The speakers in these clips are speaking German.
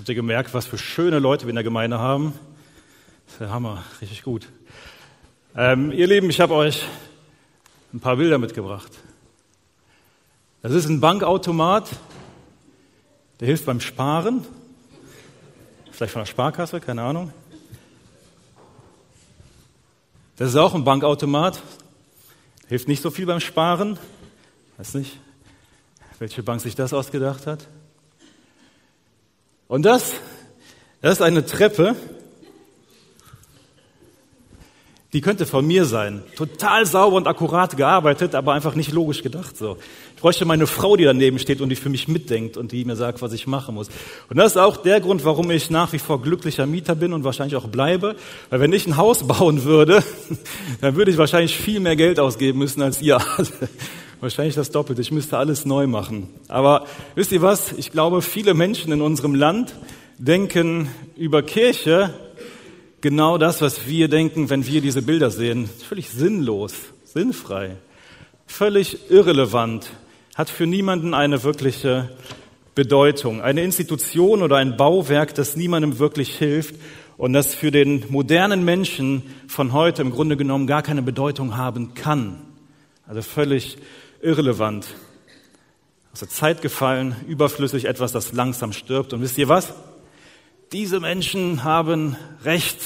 Habt ihr gemerkt, was für schöne Leute wir in der Gemeinde haben? Das ist der Hammer, richtig gut. Ähm, ihr Lieben, ich habe euch ein paar Bilder mitgebracht. Das ist ein Bankautomat, der hilft beim Sparen. Vielleicht von der Sparkasse, keine Ahnung. Das ist auch ein Bankautomat. Hilft nicht so viel beim Sparen. Weiß nicht, welche Bank sich das ausgedacht hat. Und das, das ist eine Treppe, die könnte von mir sein. Total sauber und akkurat gearbeitet, aber einfach nicht logisch gedacht. So. Ich bräuchte meine Frau, die daneben steht und die für mich mitdenkt und die mir sagt, was ich machen muss. Und das ist auch der Grund, warum ich nach wie vor glücklicher Mieter bin und wahrscheinlich auch bleibe. Weil wenn ich ein Haus bauen würde, dann würde ich wahrscheinlich viel mehr Geld ausgeben müssen als ihr. Wahrscheinlich das Doppelte. Ich müsste alles neu machen. Aber wisst ihr was? Ich glaube, viele Menschen in unserem Land denken über Kirche genau das, was wir denken, wenn wir diese Bilder sehen. Völlig sinnlos, sinnfrei, völlig irrelevant, hat für niemanden eine wirkliche Bedeutung. Eine Institution oder ein Bauwerk, das niemandem wirklich hilft und das für den modernen Menschen von heute im Grunde genommen gar keine Bedeutung haben kann. Also völlig irrelevant, aus der Zeit gefallen, überflüssig, etwas, das langsam stirbt. Und wisst ihr was? Diese Menschen haben recht,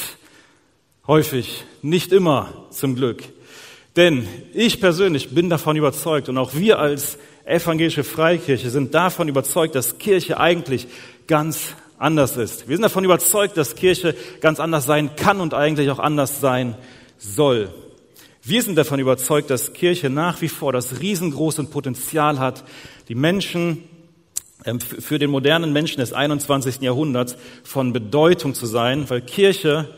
häufig, nicht immer zum Glück. Denn ich persönlich bin davon überzeugt und auch wir als evangelische Freikirche sind davon überzeugt, dass Kirche eigentlich ganz anders ist. Wir sind davon überzeugt, dass Kirche ganz anders sein kann und eigentlich auch anders sein soll. Wir sind davon überzeugt, dass Kirche nach wie vor das riesengroße Potenzial hat, die Menschen ähm, für den modernen Menschen des 21. Jahrhunderts von Bedeutung zu sein, weil Kirche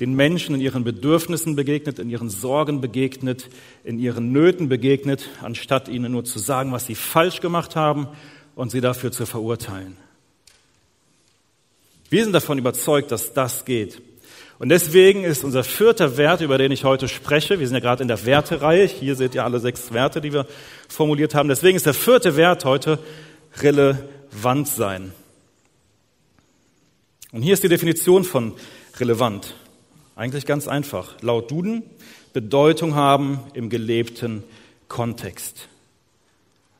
den Menschen in ihren Bedürfnissen begegnet, in ihren Sorgen begegnet, in ihren Nöten begegnet, anstatt ihnen nur zu sagen, was sie falsch gemacht haben und sie dafür zu verurteilen. Wir sind davon überzeugt, dass das geht. Und deswegen ist unser vierter Wert, über den ich heute spreche, wir sind ja gerade in der Wertereihe, hier seht ihr alle sechs Werte, die wir formuliert haben, deswegen ist der vierte Wert heute relevant sein. Und hier ist die Definition von relevant. Eigentlich ganz einfach. Laut Duden Bedeutung haben im gelebten Kontext.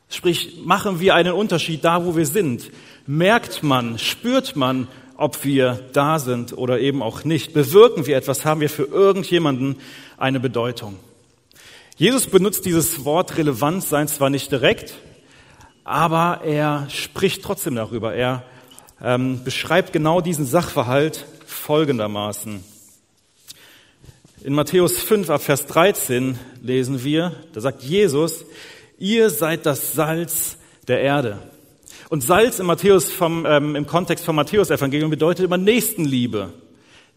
Sprich, machen wir einen Unterschied da, wo wir sind? Merkt man, spürt man, ob wir da sind oder eben auch nicht. Bewirken wir etwas, haben wir für irgendjemanden eine Bedeutung. Jesus benutzt dieses Wort Relevanz sein zwar nicht direkt, aber er spricht trotzdem darüber. Er ähm, beschreibt genau diesen Sachverhalt folgendermaßen. In Matthäus 5 ab Vers 13 lesen wir, da sagt Jesus, ihr seid das Salz der Erde. Und Salz im, Matthäus vom, ähm, im Kontext vom Matthäus-Evangelium bedeutet immer Nächstenliebe,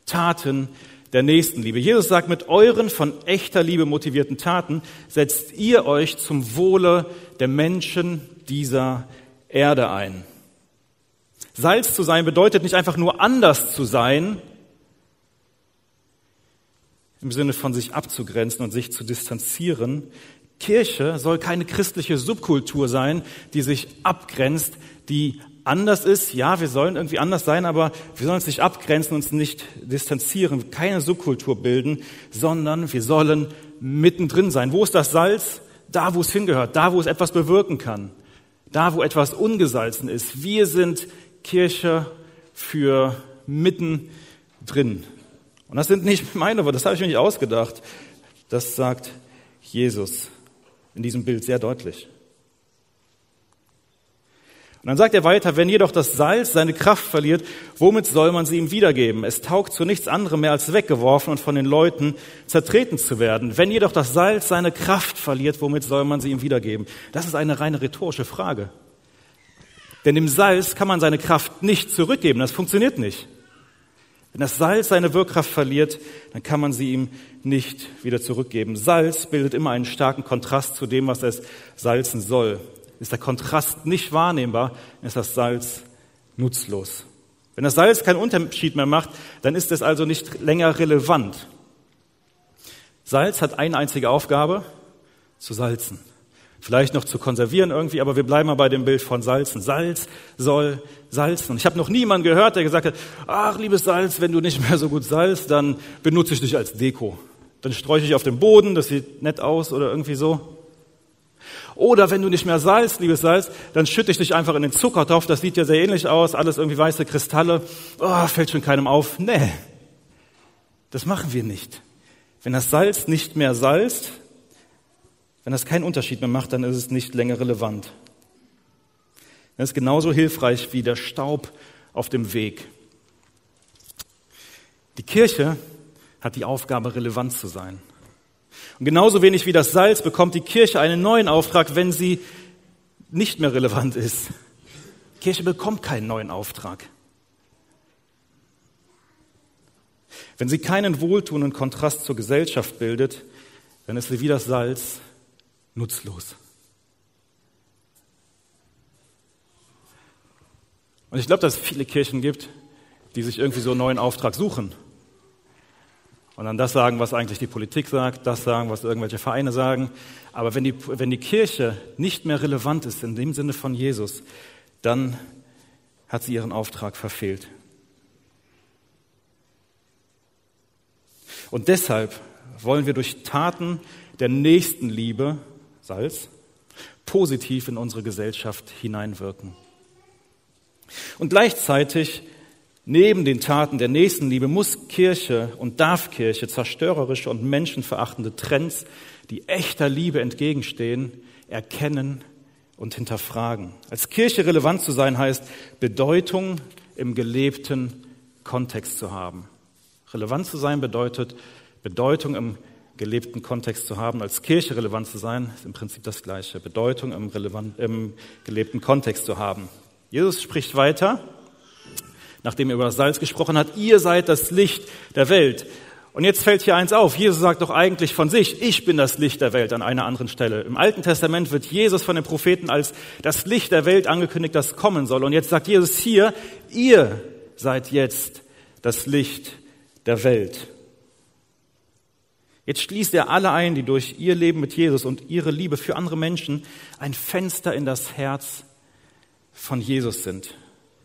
Taten der Nächstenliebe. Jesus sagt, mit euren von echter Liebe motivierten Taten setzt ihr euch zum Wohle der Menschen dieser Erde ein. Salz zu sein bedeutet nicht einfach nur anders zu sein, im Sinne von sich abzugrenzen und sich zu distanzieren. Kirche soll keine christliche Subkultur sein, die sich abgrenzt, die anders ist. Ja, wir sollen irgendwie anders sein, aber wir sollen uns nicht abgrenzen, uns nicht distanzieren, keine Subkultur bilden, sondern wir sollen mittendrin sein. Wo ist das Salz? Da, wo es hingehört, da, wo es etwas bewirken kann, da, wo etwas ungesalzen ist. Wir sind Kirche für mittendrin. Und das sind nicht meine Worte, das habe ich mir nicht ausgedacht. Das sagt Jesus in diesem Bild sehr deutlich. Und dann sagt er weiter, wenn jedoch das Salz seine Kraft verliert, womit soll man sie ihm wiedergeben? Es taugt zu nichts anderem mehr als weggeworfen und von den Leuten zertreten zu werden. Wenn jedoch das Salz seine Kraft verliert, womit soll man sie ihm wiedergeben? Das ist eine reine rhetorische Frage. Denn dem Salz kann man seine Kraft nicht zurückgeben. Das funktioniert nicht. Wenn das Salz seine Wirkkraft verliert, dann kann man sie ihm nicht wieder zurückgeben. Salz bildet immer einen starken Kontrast zu dem, was es salzen soll. Ist der Kontrast nicht wahrnehmbar, ist das Salz nutzlos. Wenn das Salz keinen Unterschied mehr macht, dann ist es also nicht länger relevant. Salz hat eine einzige Aufgabe, zu salzen. Vielleicht noch zu konservieren irgendwie, aber wir bleiben mal bei dem Bild von Salzen. Salz soll salzen. Und ich habe noch niemanden gehört, der gesagt hat, ach liebes Salz, wenn du nicht mehr so gut salzt, dann benutze ich dich als Deko. Dann sträuche ich auf dem Boden, das sieht nett aus oder irgendwie so. Oder wenn du nicht mehr salzt, liebes Salz, dann schütte ich dich einfach in den Zuckertopf, das sieht ja sehr ähnlich aus, alles irgendwie weiße Kristalle. Oh, fällt schon keinem auf. Nee, das machen wir nicht. Wenn das Salz nicht mehr salzt, wenn das keinen Unterschied mehr macht, dann ist es nicht länger relevant. Das ist genauso hilfreich wie der Staub auf dem Weg. Die Kirche hat die Aufgabe, relevant zu sein. Und genauso wenig wie das Salz bekommt die Kirche einen neuen Auftrag, wenn sie nicht mehr relevant ist. Die Kirche bekommt keinen neuen Auftrag. Wenn sie keinen wohltuenden Kontrast zur Gesellschaft bildet, dann ist sie wie das Salz nutzlos. Und ich glaube, dass es viele Kirchen gibt, die sich irgendwie so einen neuen Auftrag suchen. Und dann das sagen, was eigentlich die Politik sagt, das sagen, was irgendwelche Vereine sagen. Aber wenn die, wenn die Kirche nicht mehr relevant ist in dem Sinne von Jesus, dann hat sie ihren Auftrag verfehlt. Und deshalb wollen wir durch Taten der Nächstenliebe Salz, positiv in unsere Gesellschaft hineinwirken. Und gleichzeitig, neben den Taten der Nächstenliebe, muss Kirche und darf Kirche zerstörerische und menschenverachtende Trends, die echter Liebe entgegenstehen, erkennen und hinterfragen. Als Kirche relevant zu sein heißt, Bedeutung im gelebten Kontext zu haben. Relevant zu sein bedeutet, Bedeutung im gelebten Kontext zu haben, als Kirche relevant zu sein, ist im Prinzip das Gleiche. Bedeutung im, relevant, im gelebten Kontext zu haben. Jesus spricht weiter, nachdem er über das Salz gesprochen hat, ihr seid das Licht der Welt. Und jetzt fällt hier eins auf. Jesus sagt doch eigentlich von sich, ich bin das Licht der Welt an einer anderen Stelle. Im Alten Testament wird Jesus von den Propheten als das Licht der Welt angekündigt, das kommen soll. Und jetzt sagt Jesus hier, ihr seid jetzt das Licht der Welt. Jetzt schließt er alle ein, die durch ihr Leben mit Jesus und ihre Liebe für andere Menschen ein Fenster in das Herz von Jesus sind.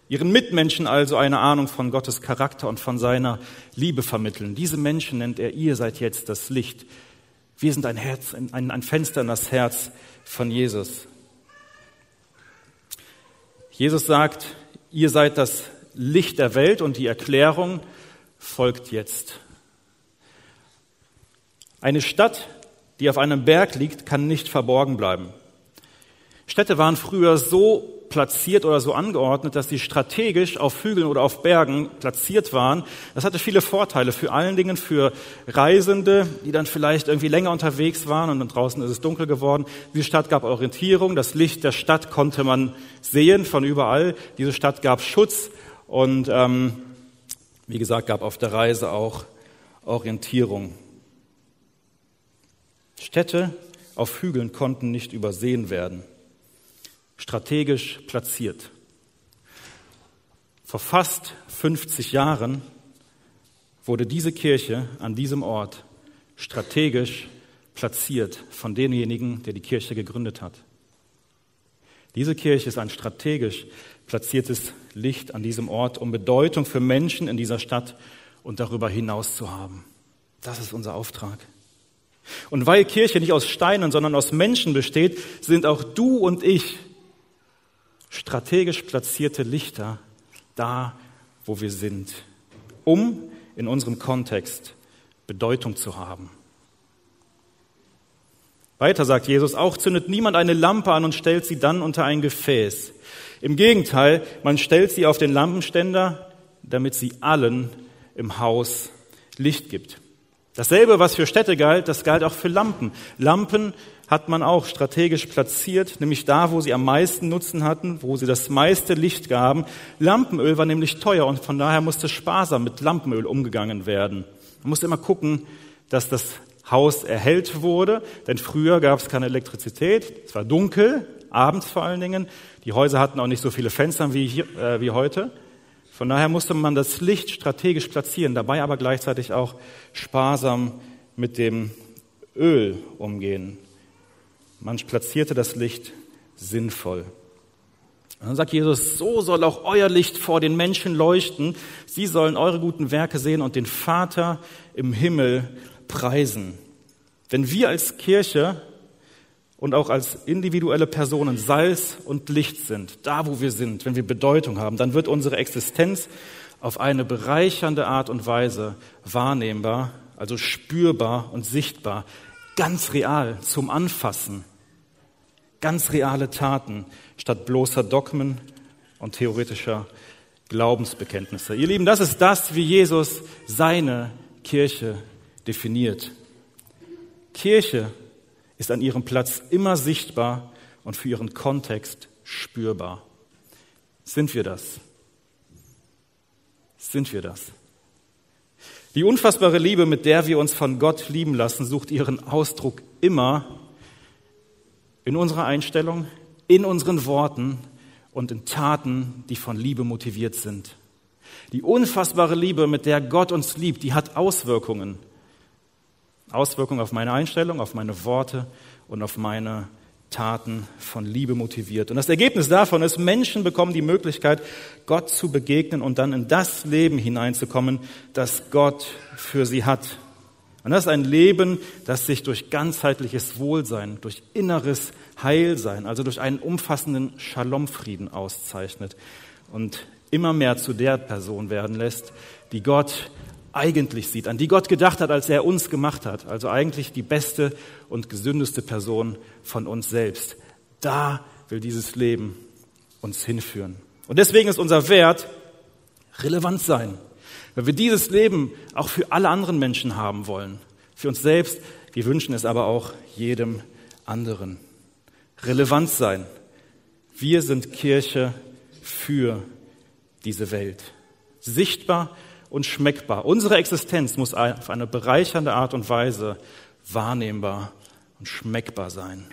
Ihren Mitmenschen also eine Ahnung von Gottes Charakter und von seiner Liebe vermitteln. Diese Menschen nennt er, ihr seid jetzt das Licht. Wir sind ein Herz, ein, ein Fenster in das Herz von Jesus. Jesus sagt, ihr seid das Licht der Welt und die Erklärung folgt jetzt. Eine Stadt, die auf einem Berg liegt, kann nicht verborgen bleiben. Städte waren früher so platziert oder so angeordnet, dass sie strategisch auf Hügeln oder auf Bergen platziert waren. Das hatte viele Vorteile, für allen Dingen für Reisende, die dann vielleicht irgendwie länger unterwegs waren und dann draußen ist es dunkel geworden. Diese Stadt gab Orientierung, das Licht der Stadt konnte man sehen von überall. Diese Stadt gab Schutz und ähm, wie gesagt, gab auf der Reise auch Orientierung. Städte auf Hügeln konnten nicht übersehen werden, strategisch platziert. Vor fast 50 Jahren wurde diese Kirche an diesem Ort strategisch platziert von demjenigen, der die Kirche gegründet hat. Diese Kirche ist ein strategisch platziertes Licht an diesem Ort, um Bedeutung für Menschen in dieser Stadt und darüber hinaus zu haben. Das ist unser Auftrag. Und weil Kirche nicht aus Steinen, sondern aus Menschen besteht, sind auch du und ich strategisch platzierte Lichter da, wo wir sind, um in unserem Kontext Bedeutung zu haben. Weiter sagt Jesus, auch zündet niemand eine Lampe an und stellt sie dann unter ein Gefäß. Im Gegenteil, man stellt sie auf den Lampenständer, damit sie allen im Haus Licht gibt. Dasselbe, was für Städte galt, das galt auch für Lampen. Lampen hat man auch strategisch platziert, nämlich da, wo sie am meisten Nutzen hatten, wo sie das meiste Licht gaben. Lampenöl war nämlich teuer und von daher musste sparsam mit Lampenöl umgegangen werden. Man musste immer gucken, dass das Haus erhellt wurde, denn früher gab es keine Elektrizität, es war dunkel, abends vor allen Dingen. Die Häuser hatten auch nicht so viele Fenster wie, hier, äh, wie heute. Von daher musste man das Licht strategisch platzieren, dabei aber gleichzeitig auch sparsam mit dem Öl umgehen. Man platzierte das Licht sinnvoll. Und dann sagt Jesus, so soll auch euer Licht vor den Menschen leuchten. Sie sollen eure guten Werke sehen und den Vater im Himmel preisen. Wenn wir als Kirche und auch als individuelle Personen Salz und Licht sind, da wo wir sind, wenn wir Bedeutung haben, dann wird unsere Existenz auf eine bereichernde Art und Weise wahrnehmbar, also spürbar und sichtbar, ganz real zum Anfassen, ganz reale Taten statt bloßer Dogmen und theoretischer Glaubensbekenntnisse. Ihr Lieben, das ist das, wie Jesus seine Kirche definiert. Kirche ist an ihrem Platz immer sichtbar und für ihren Kontext spürbar. Sind wir das? Sind wir das? Die unfassbare Liebe, mit der wir uns von Gott lieben lassen, sucht ihren Ausdruck immer in unserer Einstellung, in unseren Worten und in Taten, die von Liebe motiviert sind. Die unfassbare Liebe, mit der Gott uns liebt, die hat Auswirkungen Auswirkungen auf meine Einstellung, auf meine Worte und auf meine Taten von Liebe motiviert. Und das Ergebnis davon ist, Menschen bekommen die Möglichkeit, Gott zu begegnen und dann in das Leben hineinzukommen, das Gott für sie hat. Und das ist ein Leben, das sich durch ganzheitliches Wohlsein, durch inneres Heilsein, also durch einen umfassenden Shalom-Frieden auszeichnet und immer mehr zu der Person werden lässt, die Gott eigentlich sieht, an die Gott gedacht hat, als er uns gemacht hat. Also eigentlich die beste und gesündeste Person von uns selbst. Da will dieses Leben uns hinführen. Und deswegen ist unser Wert relevant sein. Weil wir dieses Leben auch für alle anderen Menschen haben wollen. Für uns selbst. Wir wünschen es aber auch jedem anderen. Relevant sein. Wir sind Kirche für diese Welt. Sichtbar und schmeckbar. Unsere Existenz muss auf eine bereichernde Art und Weise wahrnehmbar und schmeckbar sein.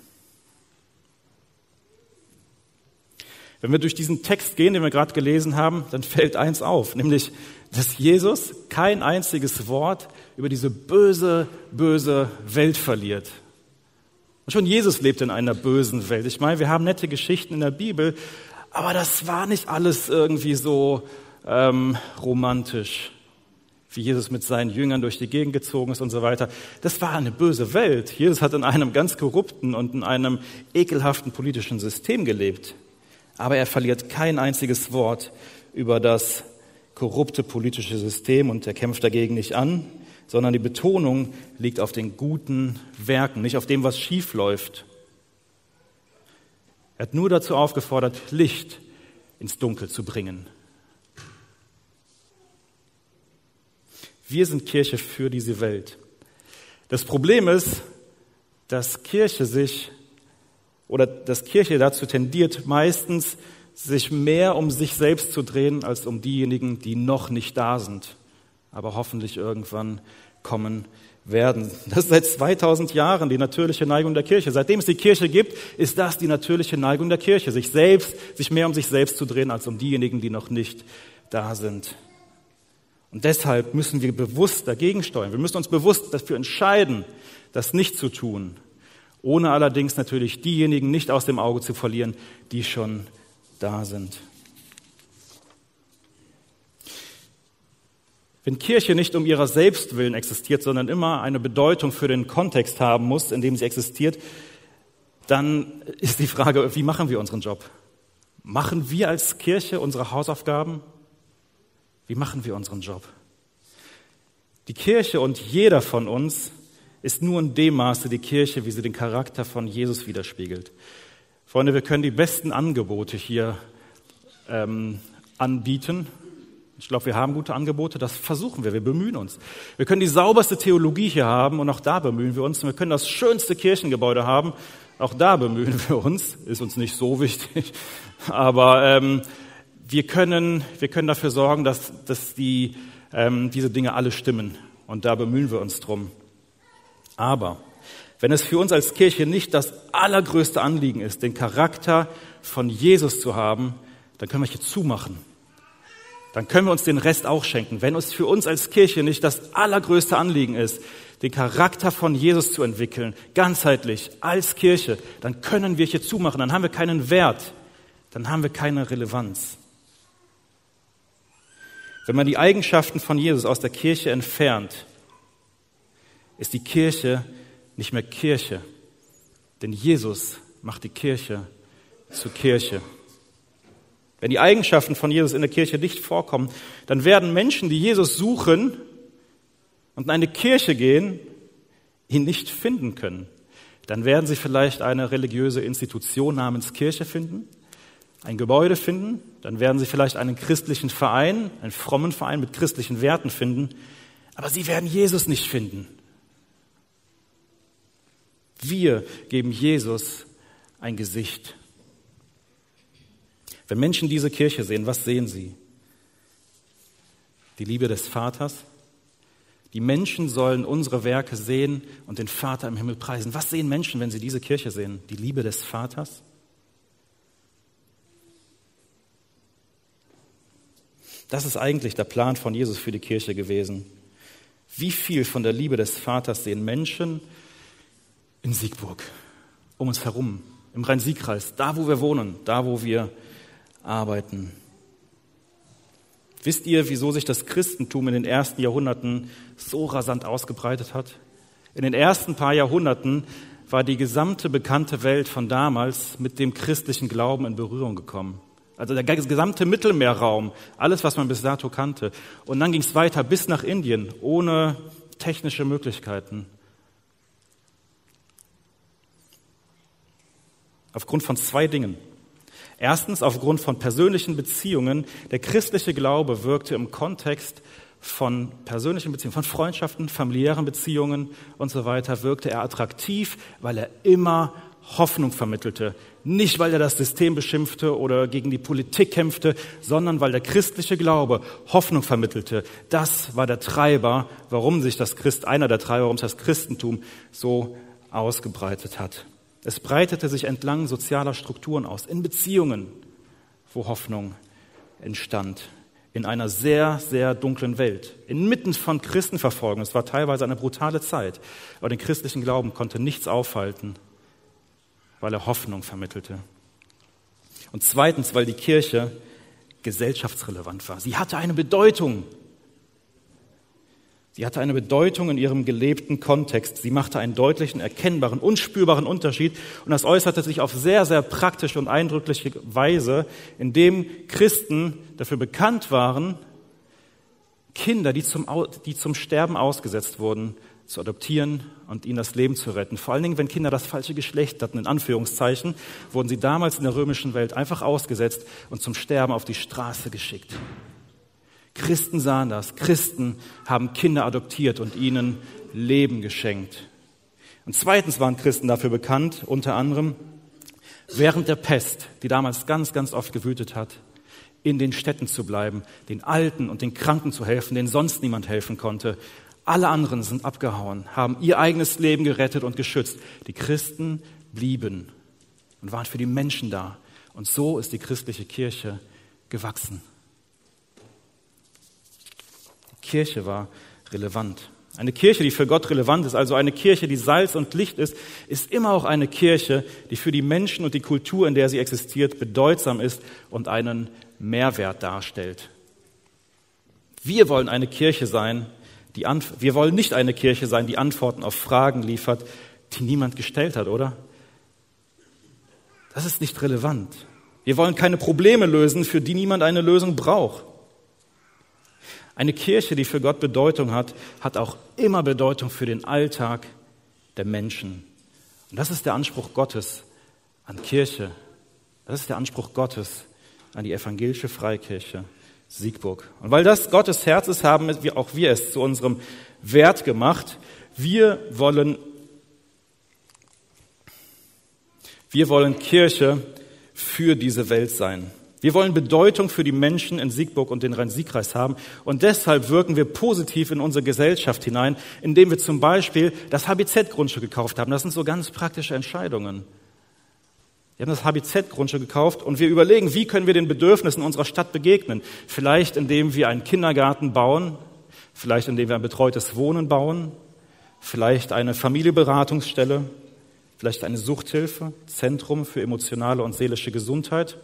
Wenn wir durch diesen Text gehen, den wir gerade gelesen haben, dann fällt eins auf, nämlich, dass Jesus kein einziges Wort über diese böse, böse Welt verliert. Und schon Jesus lebt in einer bösen Welt. Ich meine, wir haben nette Geschichten in der Bibel, aber das war nicht alles irgendwie so ähm, romantisch, wie Jesus mit seinen Jüngern durch die Gegend gezogen ist und so weiter. Das war eine böse Welt. Jesus hat in einem ganz korrupten und in einem ekelhaften politischen System gelebt. Aber er verliert kein einziges Wort über das korrupte politische System und er kämpft dagegen nicht an, sondern die Betonung liegt auf den guten Werken, nicht auf dem, was schief läuft. Er hat nur dazu aufgefordert, Licht ins Dunkel zu bringen. Wir sind Kirche für diese Welt. Das Problem ist, dass Kirche sich oder dass Kirche dazu tendiert, meistens sich mehr um sich selbst zu drehen, als um diejenigen, die noch nicht da sind, aber hoffentlich irgendwann kommen werden. Das ist seit 2000 Jahren die natürliche Neigung der Kirche. Seitdem es die Kirche gibt, ist das die natürliche Neigung der Kirche, sich selbst, sich mehr um sich selbst zu drehen, als um diejenigen, die noch nicht da sind. Und deshalb müssen wir bewusst dagegen steuern. Wir müssen uns bewusst dafür entscheiden, das nicht zu tun, ohne allerdings natürlich diejenigen nicht aus dem Auge zu verlieren, die schon da sind. Wenn Kirche nicht um ihrer selbst willen existiert, sondern immer eine Bedeutung für den Kontext haben muss, in dem sie existiert, dann ist die Frage, wie machen wir unseren Job? Machen wir als Kirche unsere Hausaufgaben? Wie machen wir unseren Job? Die Kirche und jeder von uns ist nur in dem Maße die Kirche, wie sie den Charakter von Jesus widerspiegelt. Freunde, wir können die besten Angebote hier ähm, anbieten. Ich glaube, wir haben gute Angebote, das versuchen wir, wir bemühen uns. Wir können die sauberste Theologie hier haben und auch da bemühen wir uns. wir können das schönste Kirchengebäude haben, auch da bemühen wir uns. Ist uns nicht so wichtig, aber ähm, wir können, wir können dafür sorgen, dass, dass die, ähm, diese Dinge alle stimmen. Und da bemühen wir uns drum. Aber wenn es für uns als Kirche nicht das allergrößte Anliegen ist, den Charakter von Jesus zu haben, dann können wir hier zumachen. dann können wir uns den Rest auch schenken. Wenn uns für uns als Kirche nicht das allergrößte Anliegen ist, den Charakter von Jesus zu entwickeln, ganzheitlich, als Kirche, dann können wir hier zumachen, dann haben wir keinen Wert, dann haben wir keine Relevanz. Wenn man die Eigenschaften von Jesus aus der Kirche entfernt, ist die Kirche nicht mehr Kirche, denn Jesus macht die Kirche zur Kirche. Wenn die Eigenschaften von Jesus in der Kirche nicht vorkommen, dann werden Menschen, die Jesus suchen und in eine Kirche gehen, ihn nicht finden können. Dann werden sie vielleicht eine religiöse Institution namens Kirche finden, ein Gebäude finden, dann werden sie vielleicht einen christlichen Verein, einen frommen Verein mit christlichen Werten finden, aber sie werden Jesus nicht finden. Wir geben Jesus ein Gesicht. Wenn Menschen diese Kirche sehen, was sehen sie? Die Liebe des Vaters. Die Menschen sollen unsere Werke sehen und den Vater im Himmel preisen. Was sehen Menschen, wenn sie diese Kirche sehen? Die Liebe des Vaters? Das ist eigentlich der Plan von Jesus für die Kirche gewesen. Wie viel von der Liebe des Vaters sehen Menschen in Siegburg, um uns herum, im Rhein-Sieg-Kreis, da wo wir wohnen, da wo wir arbeiten. Wisst ihr, wieso sich das Christentum in den ersten Jahrhunderten so rasant ausgebreitet hat? In den ersten paar Jahrhunderten war die gesamte bekannte Welt von damals mit dem christlichen Glauben in Berührung gekommen. Also der gesamte Mittelmeerraum, alles, was man bis dato kannte. Und dann ging es weiter bis nach Indien, ohne technische Möglichkeiten. Aufgrund von zwei Dingen. Erstens aufgrund von persönlichen Beziehungen. Der christliche Glaube wirkte im Kontext von persönlichen Beziehungen, von Freundschaften, familiären Beziehungen und so weiter, wirkte er attraktiv, weil er immer Hoffnung vermittelte. Nicht, weil er das System beschimpfte oder gegen die Politik kämpfte, sondern weil der christliche Glaube Hoffnung vermittelte. Das war der Treiber, warum sich das Christ, einer der Treiber, warum sich das Christentum so ausgebreitet hat. Es breitete sich entlang sozialer Strukturen aus, in Beziehungen, wo Hoffnung entstand, in einer sehr, sehr dunklen Welt, inmitten von Christenverfolgung. Es war teilweise eine brutale Zeit, aber den christlichen Glauben konnte nichts aufhalten, weil er Hoffnung vermittelte. Und zweitens, weil die Kirche gesellschaftsrelevant war. Sie hatte eine Bedeutung Sie hatte eine Bedeutung in ihrem gelebten Kontext. Sie machte einen deutlichen, erkennbaren, unspürbaren Unterschied. Und das äußerte sich auf sehr, sehr praktische und eindrückliche Weise, indem Christen dafür bekannt waren, Kinder, die zum, die zum Sterben ausgesetzt wurden, zu adoptieren und ihnen das Leben zu retten. Vor allen Dingen, wenn Kinder das falsche Geschlecht hatten, in Anführungszeichen, wurden sie damals in der römischen Welt einfach ausgesetzt und zum Sterben auf die Straße geschickt. Christen sahen das. Christen haben Kinder adoptiert und ihnen Leben geschenkt. Und zweitens waren Christen dafür bekannt, unter anderem während der Pest, die damals ganz, ganz oft gewütet hat, in den Städten zu bleiben, den Alten und den Kranken zu helfen, denen sonst niemand helfen konnte. Alle anderen sind abgehauen, haben ihr eigenes Leben gerettet und geschützt. Die Christen blieben und waren für die Menschen da. Und so ist die christliche Kirche gewachsen. Kirche war relevant. Eine Kirche, die für Gott relevant ist, also eine Kirche, die Salz und Licht ist, ist immer auch eine Kirche, die für die Menschen und die Kultur, in der sie existiert, bedeutsam ist und einen Mehrwert darstellt. Wir wollen eine Kirche sein, die Antw wir wollen nicht eine Kirche sein, die Antworten auf Fragen liefert, die niemand gestellt hat, oder? Das ist nicht relevant. Wir wollen keine Probleme lösen, für die niemand eine Lösung braucht. Eine Kirche, die für Gott Bedeutung hat, hat auch immer Bedeutung für den Alltag der Menschen. Und das ist der Anspruch Gottes an Kirche. Das ist der Anspruch Gottes an die evangelische Freikirche Siegburg. Und weil das Gottes Herz ist, haben wir auch wir es zu unserem Wert gemacht. Wir wollen, wir wollen Kirche für diese Welt sein. Wir wollen Bedeutung für die Menschen in Siegburg und den Rhein-Sieg-Kreis haben. Und deshalb wirken wir positiv in unsere Gesellschaft hinein, indem wir zum Beispiel das HBZ-Grundstück gekauft haben. Das sind so ganz praktische Entscheidungen. Wir haben das HBZ-Grundstück gekauft und wir überlegen, wie können wir den Bedürfnissen unserer Stadt begegnen. Vielleicht indem wir einen Kindergarten bauen, vielleicht indem wir ein betreutes Wohnen bauen, vielleicht eine Familienberatungsstelle, vielleicht eine Suchthilfe, Zentrum für emotionale und seelische Gesundheit.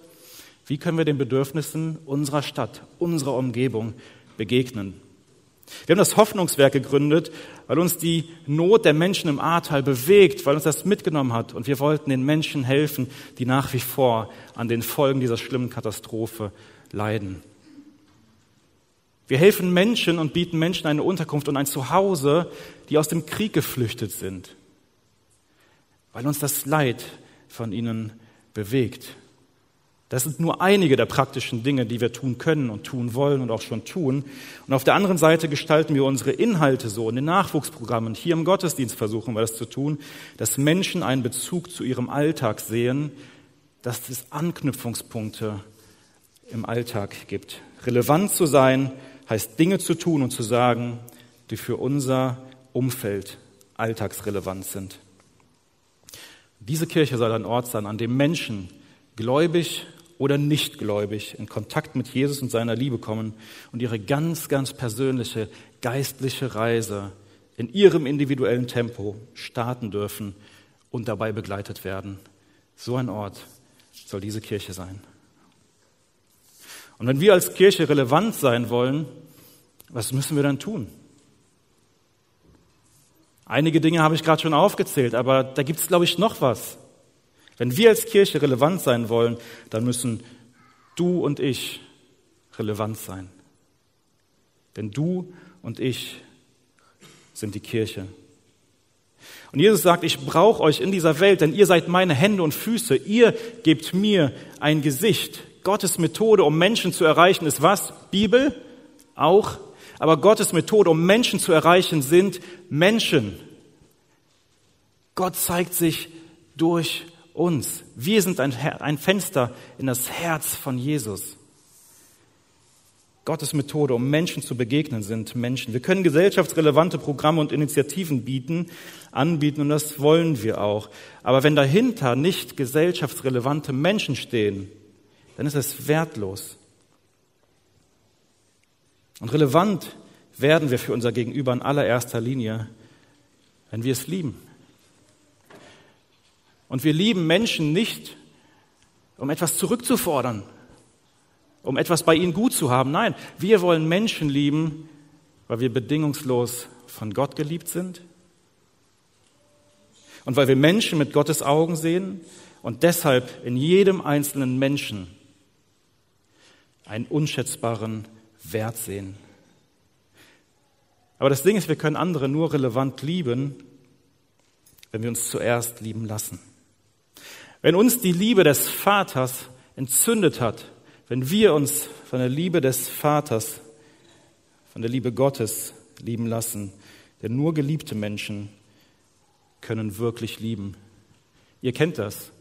Wie können wir den Bedürfnissen unserer Stadt, unserer Umgebung begegnen? Wir haben das Hoffnungswerk gegründet, weil uns die Not der Menschen im Ahrtal bewegt, weil uns das mitgenommen hat. Und wir wollten den Menschen helfen, die nach wie vor an den Folgen dieser schlimmen Katastrophe leiden. Wir helfen Menschen und bieten Menschen eine Unterkunft und ein Zuhause, die aus dem Krieg geflüchtet sind, weil uns das Leid von ihnen bewegt. Das sind nur einige der praktischen Dinge, die wir tun können und tun wollen und auch schon tun. Und auf der anderen Seite gestalten wir unsere Inhalte so in den Nachwuchsprogrammen. Hier im Gottesdienst versuchen wir das zu tun, dass Menschen einen Bezug zu ihrem Alltag sehen, dass es Anknüpfungspunkte im Alltag gibt. Relevant zu sein heißt Dinge zu tun und zu sagen, die für unser Umfeld alltagsrelevant sind. Diese Kirche soll ein Ort sein, an dem Menschen gläubig oder nicht gläubig in Kontakt mit Jesus und seiner Liebe kommen und ihre ganz, ganz persönliche geistliche Reise in ihrem individuellen Tempo starten dürfen und dabei begleitet werden. So ein Ort soll diese Kirche sein. Und wenn wir als Kirche relevant sein wollen, was müssen wir dann tun? Einige Dinge habe ich gerade schon aufgezählt, aber da gibt es, glaube ich, noch was. Wenn wir als Kirche relevant sein wollen, dann müssen du und ich relevant sein. Denn du und ich sind die Kirche. Und Jesus sagt, ich brauche euch in dieser Welt, denn ihr seid meine Hände und Füße. Ihr gebt mir ein Gesicht. Gottes Methode, um Menschen zu erreichen, ist was? Bibel? Auch. Aber Gottes Methode, um Menschen zu erreichen, sind Menschen. Gott zeigt sich durch uns. Wir sind ein, ein Fenster in das Herz von Jesus. Gottes Methode, um Menschen zu begegnen, sind Menschen. Wir können gesellschaftsrelevante Programme und Initiativen bieten, anbieten und das wollen wir auch. Aber wenn dahinter nicht gesellschaftsrelevante Menschen stehen, dann ist es wertlos. Und relevant werden wir für unser Gegenüber in allererster Linie, wenn wir es lieben, und wir lieben Menschen nicht, um etwas zurückzufordern, um etwas bei ihnen gut zu haben. Nein, wir wollen Menschen lieben, weil wir bedingungslos von Gott geliebt sind und weil wir Menschen mit Gottes Augen sehen und deshalb in jedem einzelnen Menschen einen unschätzbaren Wert sehen. Aber das Ding ist, wir können andere nur relevant lieben, wenn wir uns zuerst lieben lassen. Wenn uns die Liebe des Vaters entzündet hat, wenn wir uns von der Liebe des Vaters, von der Liebe Gottes lieben lassen, denn nur geliebte Menschen können wirklich lieben. Ihr kennt das.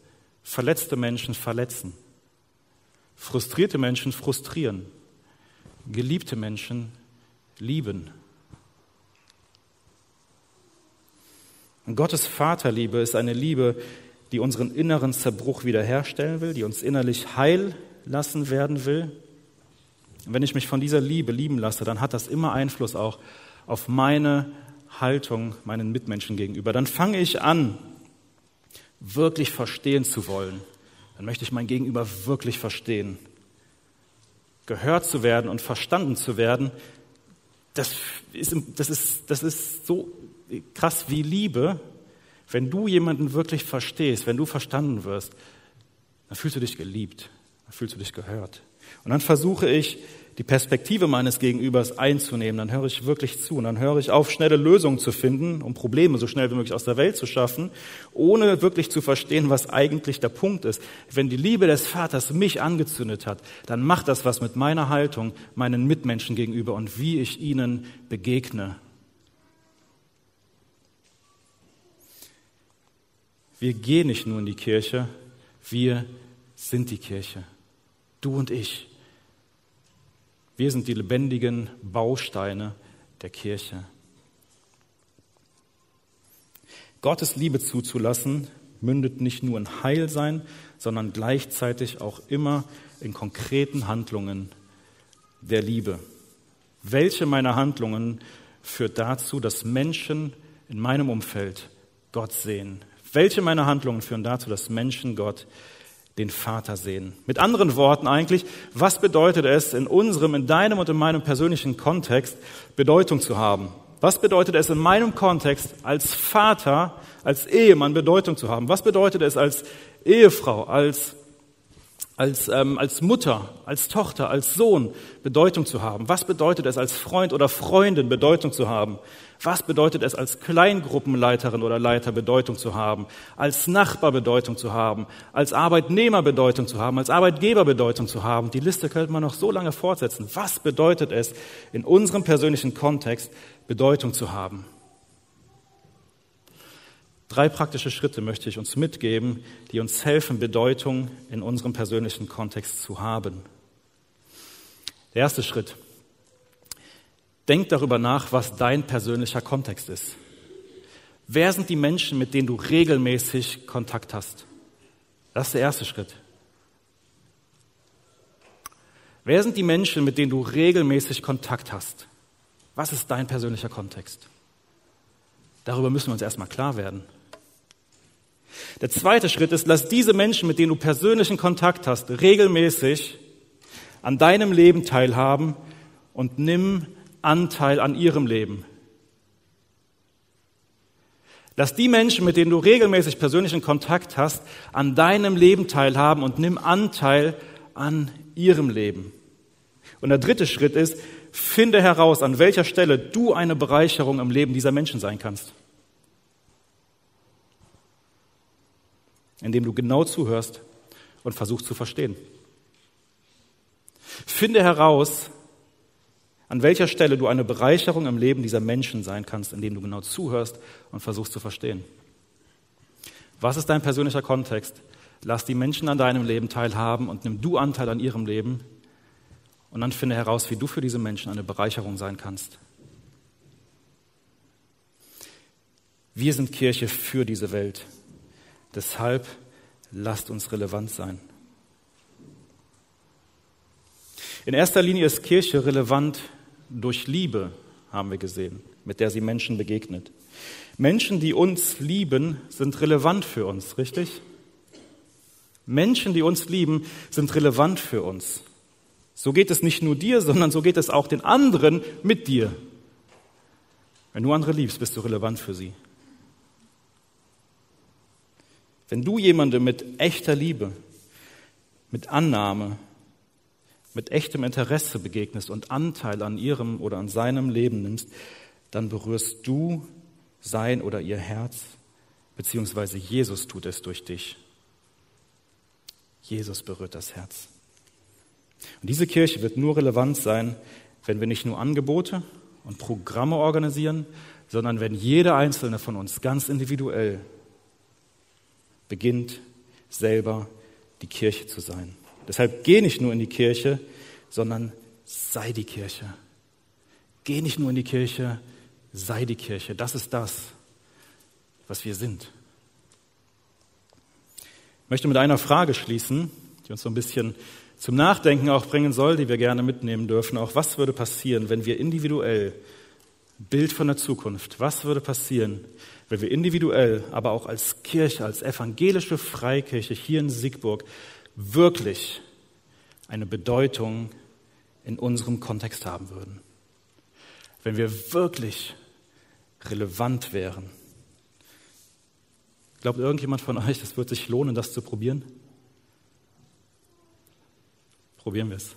Verletzte Menschen verletzen. Frustrierte Menschen frustrieren. Geliebte Menschen lieben. Und Gottes Vaterliebe ist eine Liebe, die unseren inneren Zerbruch wiederherstellen will, die uns innerlich heil lassen werden will. Wenn ich mich von dieser Liebe lieben lasse, dann hat das immer Einfluss auch auf meine Haltung meinen Mitmenschen gegenüber. Dann fange ich an, wirklich verstehen zu wollen. Dann möchte ich mein Gegenüber wirklich verstehen. Gehört zu werden und verstanden zu werden, das ist, das ist, das ist so krass wie Liebe, wenn du jemanden wirklich verstehst, wenn du verstanden wirst, dann fühlst du dich geliebt, dann fühlst du dich gehört. Und dann versuche ich, die Perspektive meines Gegenübers einzunehmen, dann höre ich wirklich zu und dann höre ich auf, schnelle Lösungen zu finden, um Probleme so schnell wie möglich aus der Welt zu schaffen, ohne wirklich zu verstehen, was eigentlich der Punkt ist. Wenn die Liebe des Vaters mich angezündet hat, dann macht das was mit meiner Haltung meinen Mitmenschen gegenüber und wie ich ihnen begegne. Wir gehen nicht nur in die Kirche, wir sind die Kirche. Du und ich. Wir sind die lebendigen Bausteine der Kirche. Gottes Liebe zuzulassen mündet nicht nur in Heilsein, sondern gleichzeitig auch immer in konkreten Handlungen der Liebe. Welche meiner Handlungen führt dazu, dass Menschen in meinem Umfeld Gott sehen? Welche meiner Handlungen führen dazu, dass Menschen Gott den Vater sehen? Mit anderen Worten eigentlich, was bedeutet es in unserem, in deinem und in meinem persönlichen Kontext Bedeutung zu haben? Was bedeutet es in meinem Kontext als Vater, als Ehemann Bedeutung zu haben? Was bedeutet es als Ehefrau, als als, ähm, als Mutter, als Tochter, als Sohn Bedeutung zu haben? Was bedeutet es als Freund oder Freundin Bedeutung zu haben? Was bedeutet es als Kleingruppenleiterin oder Leiter Bedeutung zu haben? Als Nachbar Bedeutung zu haben? Als Arbeitnehmer Bedeutung zu haben? Als Arbeitgeber Bedeutung zu haben? Die Liste könnte man noch so lange fortsetzen. Was bedeutet es in unserem persönlichen Kontext Bedeutung zu haben? Drei praktische Schritte möchte ich uns mitgeben, die uns helfen, Bedeutung in unserem persönlichen Kontext zu haben. Der erste Schritt. Denk darüber nach, was dein persönlicher Kontext ist. Wer sind die Menschen, mit denen du regelmäßig Kontakt hast? Das ist der erste Schritt. Wer sind die Menschen, mit denen du regelmäßig Kontakt hast? Was ist dein persönlicher Kontext? Darüber müssen wir uns erstmal klar werden. Der zweite Schritt ist, lass diese Menschen, mit denen du persönlichen Kontakt hast, regelmäßig an deinem Leben teilhaben und nimm Anteil an ihrem Leben. Lass die Menschen, mit denen du regelmäßig persönlichen Kontakt hast, an deinem Leben teilhaben und nimm Anteil an ihrem Leben. Und der dritte Schritt ist, finde heraus, an welcher Stelle du eine Bereicherung im Leben dieser Menschen sein kannst. indem du genau zuhörst und versuchst zu verstehen. Finde heraus, an welcher Stelle du eine Bereicherung im Leben dieser Menschen sein kannst, indem du genau zuhörst und versuchst zu verstehen. Was ist dein persönlicher Kontext? Lass die Menschen an deinem Leben teilhaben und nimm du Anteil an ihrem Leben und dann finde heraus, wie du für diese Menschen eine Bereicherung sein kannst. Wir sind Kirche für diese Welt. Deshalb lasst uns relevant sein. In erster Linie ist Kirche relevant durch Liebe, haben wir gesehen, mit der sie Menschen begegnet. Menschen, die uns lieben, sind relevant für uns, richtig? Menschen, die uns lieben, sind relevant für uns. So geht es nicht nur dir, sondern so geht es auch den anderen mit dir. Wenn du andere liebst, bist du relevant für sie. Wenn du jemandem mit echter Liebe, mit Annahme, mit echtem Interesse begegnest und Anteil an ihrem oder an seinem Leben nimmst, dann berührst du sein oder ihr Herz, beziehungsweise Jesus tut es durch dich. Jesus berührt das Herz. Und diese Kirche wird nur relevant sein, wenn wir nicht nur Angebote und Programme organisieren, sondern wenn jeder einzelne von uns ganz individuell beginnt selber die Kirche zu sein. Deshalb geh nicht nur in die Kirche, sondern sei die Kirche. Geh nicht nur in die Kirche, sei die Kirche. Das ist das, was wir sind. Ich möchte mit einer Frage schließen, die uns so ein bisschen zum Nachdenken auch bringen soll, die wir gerne mitnehmen dürfen. Auch was würde passieren, wenn wir individuell Bild von der Zukunft, was würde passieren, wenn wir individuell, aber auch als Kirche, als evangelische Freikirche hier in Siegburg wirklich eine Bedeutung in unserem Kontext haben würden. Wenn wir wirklich relevant wären. Glaubt irgendjemand von euch, es wird sich lohnen, das zu probieren? Probieren wir es.